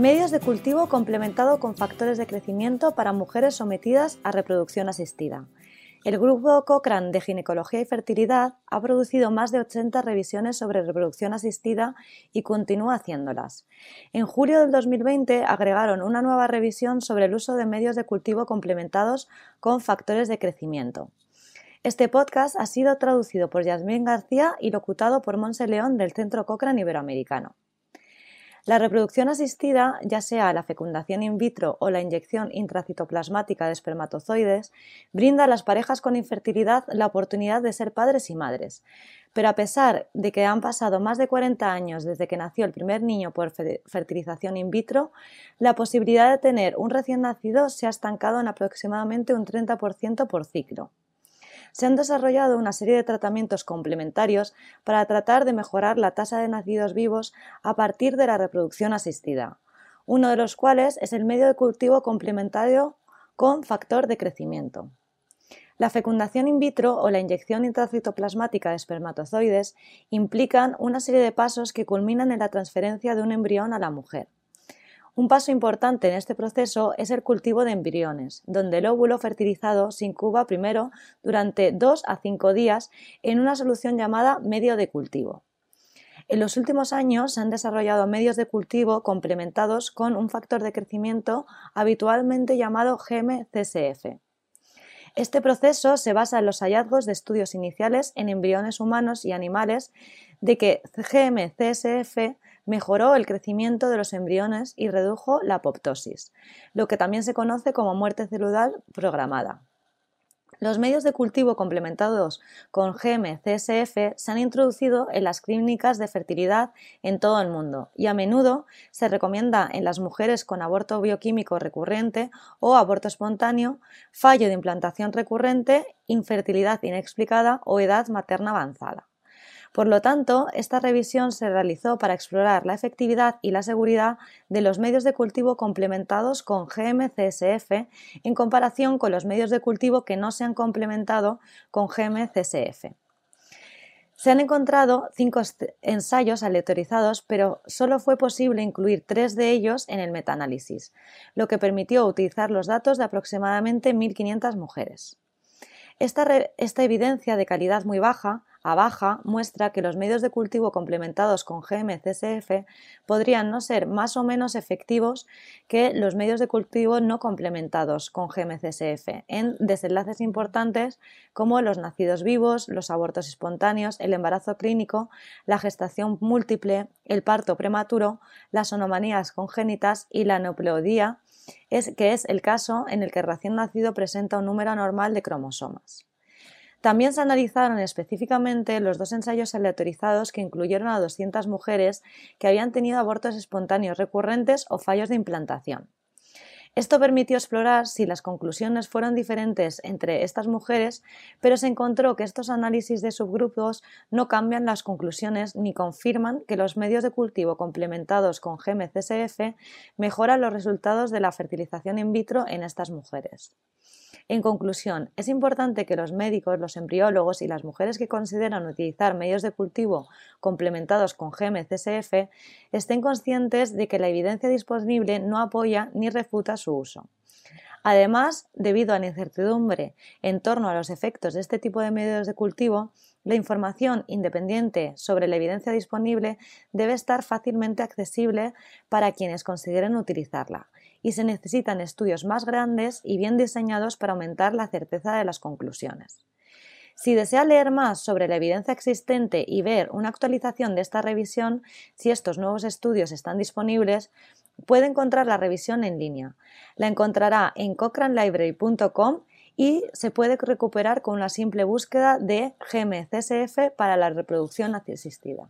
Medios de cultivo complementado con factores de crecimiento para mujeres sometidas a reproducción asistida. El grupo Cochrane de Ginecología y Fertilidad ha producido más de 80 revisiones sobre reproducción asistida y continúa haciéndolas. En julio del 2020 agregaron una nueva revisión sobre el uso de medios de cultivo complementados con factores de crecimiento. Este podcast ha sido traducido por Yasmín García y locutado por Monse León del Centro Cochrane Iberoamericano. La reproducción asistida, ya sea la fecundación in vitro o la inyección intracitoplasmática de espermatozoides, brinda a las parejas con infertilidad la oportunidad de ser padres y madres. Pero a pesar de que han pasado más de 40 años desde que nació el primer niño por fertilización in vitro, la posibilidad de tener un recién nacido se ha estancado en aproximadamente un 30% por ciclo se han desarrollado una serie de tratamientos complementarios para tratar de mejorar la tasa de nacidos vivos a partir de la reproducción asistida, uno de los cuales es el medio de cultivo complementario con factor de crecimiento. La fecundación in vitro o la inyección intracitoplasmática de espermatozoides implican una serie de pasos que culminan en la transferencia de un embrión a la mujer. Un paso importante en este proceso es el cultivo de embriones, donde el óvulo fertilizado se incuba primero durante 2 a 5 días en una solución llamada medio de cultivo. En los últimos años se han desarrollado medios de cultivo complementados con un factor de crecimiento habitualmente llamado GM-CSF. Este proceso se basa en los hallazgos de estudios iniciales en embriones humanos y animales de que GM-CSF mejoró el crecimiento de los embriones y redujo la apoptosis, lo que también se conoce como muerte celular programada. Los medios de cultivo complementados con GM-CSF se han introducido en las clínicas de fertilidad en todo el mundo y a menudo se recomienda en las mujeres con aborto bioquímico recurrente o aborto espontáneo, fallo de implantación recurrente, infertilidad inexplicada o edad materna avanzada. Por lo tanto, esta revisión se realizó para explorar la efectividad y la seguridad de los medios de cultivo complementados con GM-CSF en comparación con los medios de cultivo que no se han complementado con GM-CSF. Se han encontrado cinco ensayos aleatorizados, pero solo fue posible incluir tres de ellos en el metaanálisis, lo que permitió utilizar los datos de aproximadamente 1.500 mujeres. Esta, evidencia de calidad muy baja a baja muestra que los medios de cultivo complementados con GM-CSF podrían no ser más o menos efectivos que los medios de cultivo no complementados con GM-CSF en desenlaces importantes como los nacidos vivos, los abortos espontáneos, el embarazo clínico, la gestación múltiple, el parto prematuro, las onomanías congénitas y la neopleodía, es, que es el caso en el que el recién nacido presenta un número anormal de cromosomas. También se analizaron específicamente los dos ensayos aleatorizados que incluyeron a 200 mujeres que habían tenido abortos espontáneos recurrentes o fallos de implantación. Esto permitió explorar si las conclusiones fueron diferentes entre estas mujeres, pero se encontró que estos análisis de subgrupos no cambian las conclusiones ni confirman que los medios de cultivo complementados con GMCSF mejoran los resultados de la fertilización in vitro en estas mujeres. En conclusión, es importante que los médicos, los embriólogos y las mujeres que consideran utilizar medios de cultivo complementados con GM-CSF estén conscientes de que la evidencia disponible no apoya ni refuta su uso. Además, debido a la incertidumbre en torno a los efectos de este tipo de medios de cultivo, la información independiente sobre la evidencia disponible debe estar fácilmente accesible para quienes consideren utilizarla y se necesitan estudios más grandes y bien diseñados para aumentar la certeza de las conclusiones. Si desea leer más sobre la evidencia existente y ver una actualización de esta revisión, si estos nuevos estudios están disponibles, puede encontrar la revisión en línea. La encontrará en cochranelibrary.com y se puede recuperar con una simple búsqueda de GMCSF para la reproducción asistida.